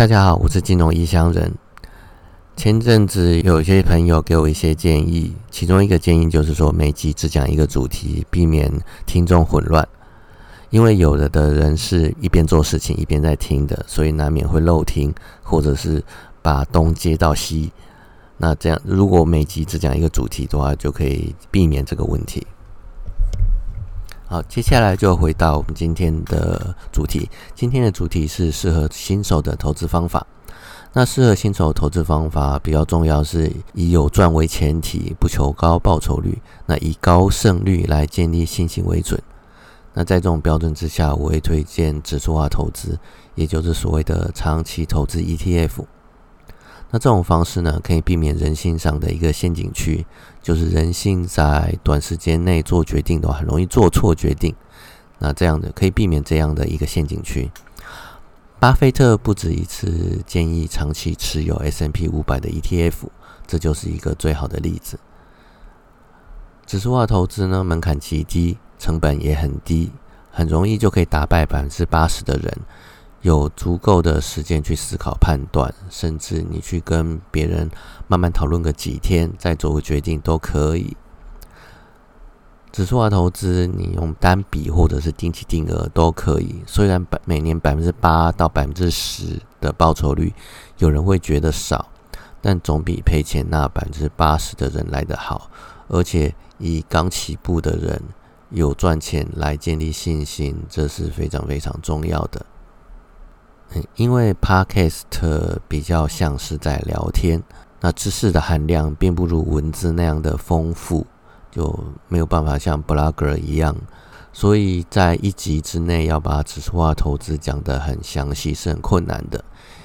大家好，我是金融异乡人。前阵子有一些朋友给我一些建议，其中一个建议就是说，每集只讲一个主题，避免听众混乱。因为有的的人是一边做事情一边在听的，所以难免会漏听，或者是把东接到西。那这样，如果每集只讲一个主题的话，就可以避免这个问题。好，接下来就回到我们今天的主题。今天的主题是适合新手的投资方法。那适合新手投资方法比较重要，是以有赚为前提，不求高报酬率，那以高胜率来建立信心为准。那在这种标准之下，我会推荐指数化投资，也就是所谓的长期投资 ETF。那这种方式呢，可以避免人性上的一个陷阱区，就是人性在短时间内做决定的话，很容易做错决定。那这样的可以避免这样的一个陷阱区。巴菲特不止一次建议长期持有 S n P 五百的 ETF，这就是一个最好的例子。指数化投资呢，门槛极低，成本也很低，很容易就可以打败百分之八十的人。有足够的时间去思考、判断，甚至你去跟别人慢慢讨论个几天，再做个决定都可以。指数化投资，你用单笔或者是定期定额都可以。虽然百每年百分之八到百分之十的报酬率，有人会觉得少，但总比赔钱那百分之八十的人来得好。而且以刚起步的人有赚钱来建立信心，这是非常非常重要的。因为 Podcast 比较像是在聊天，那知识的含量并不如文字那样的丰富，就没有办法像 Blogger 一样，所以在一集之内要把指数化投资讲得很详细是很困难的。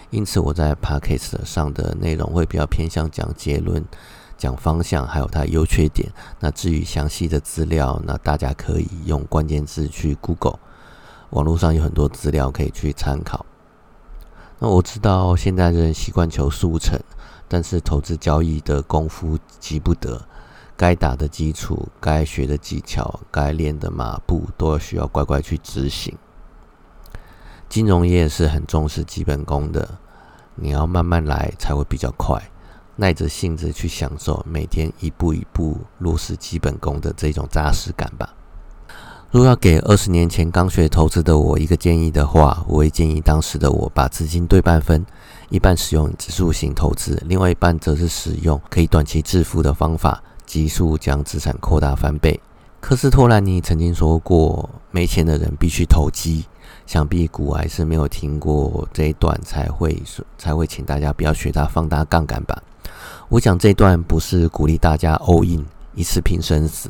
因此我在 Podcast 上的内容会比较偏向讲结论、讲方向，还有它优缺点。那至于详细的资料，那大家可以用关键字去 Google，网络上有很多资料可以去参考。那我知道现在人习惯求速成，但是投资交易的功夫急不得，该打的基础、该学的技巧、该练的马步，都要需要乖乖去执行。金融业是很重视基本功的，你要慢慢来才会比较快，耐着性子去享受每天一步一步落实基本功的这种扎实感吧。如果要给二十年前刚学投资的我一个建议的话，我会建议当时的我把资金对半分，一半使用指数型投资，另外一半则是使用可以短期致富的方法，急速将资产扩大翻倍。科斯托兰尼曾经说过：“没钱的人必须投机。”想必古还是没有听过这一段，才会才会请大家不要学他放大杠杆吧。我讲这段不是鼓励大家 all in 一次拼生死。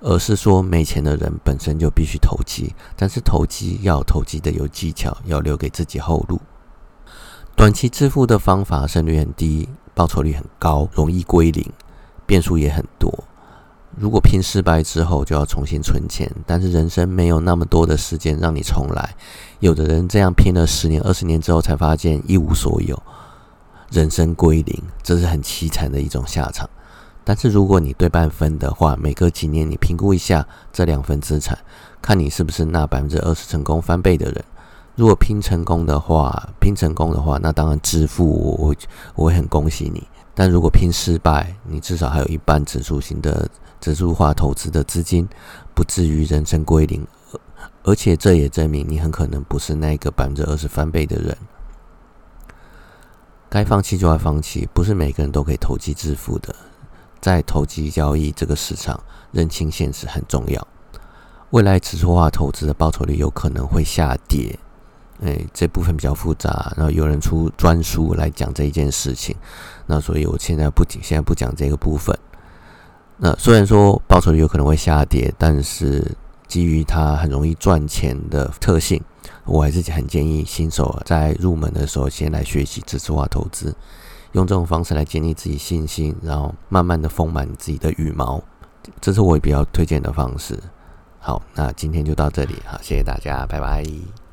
而是说，没钱的人本身就必须投机，但是投机要投机的有技巧，要留给自己后路。短期致富的方法胜率很低，报酬率很高，容易归零，变数也很多。如果拼失败之后就要重新存钱，但是人生没有那么多的时间让你重来。有的人这样拼了十年、二十年之后，才发现一无所有，人生归零，这是很凄惨的一种下场。但是如果你对半分的话，每隔几年你评估一下这两份资产，看你是不是那百分之二十成功翻倍的人。如果拼成功的话，拼成功的话，那当然致富，我会我会很恭喜你。但如果拼失败，你至少还有一半指数型的指数化投资的资金，不至于人生归零。而且这也证明你很可能不是那个百分之二十翻倍的人。该放弃就要放弃，不是每个人都可以投机致富的。在投机交易这个市场，认清现实很重要。未来指数化投资的报酬率有可能会下跌，哎，这部分比较复杂。然后有人出专书来讲这一件事情，那所以我现在不仅现在不讲这个部分。那虽然说报酬率有可能会下跌，但是基于它很容易赚钱的特性，我还是很建议新手在入门的时候先来学习指数化投资。用这种方式来建立自己信心，然后慢慢的丰满自己的羽毛，这是我比较推荐的方式。好，那今天就到这里，好，谢谢大家，拜拜。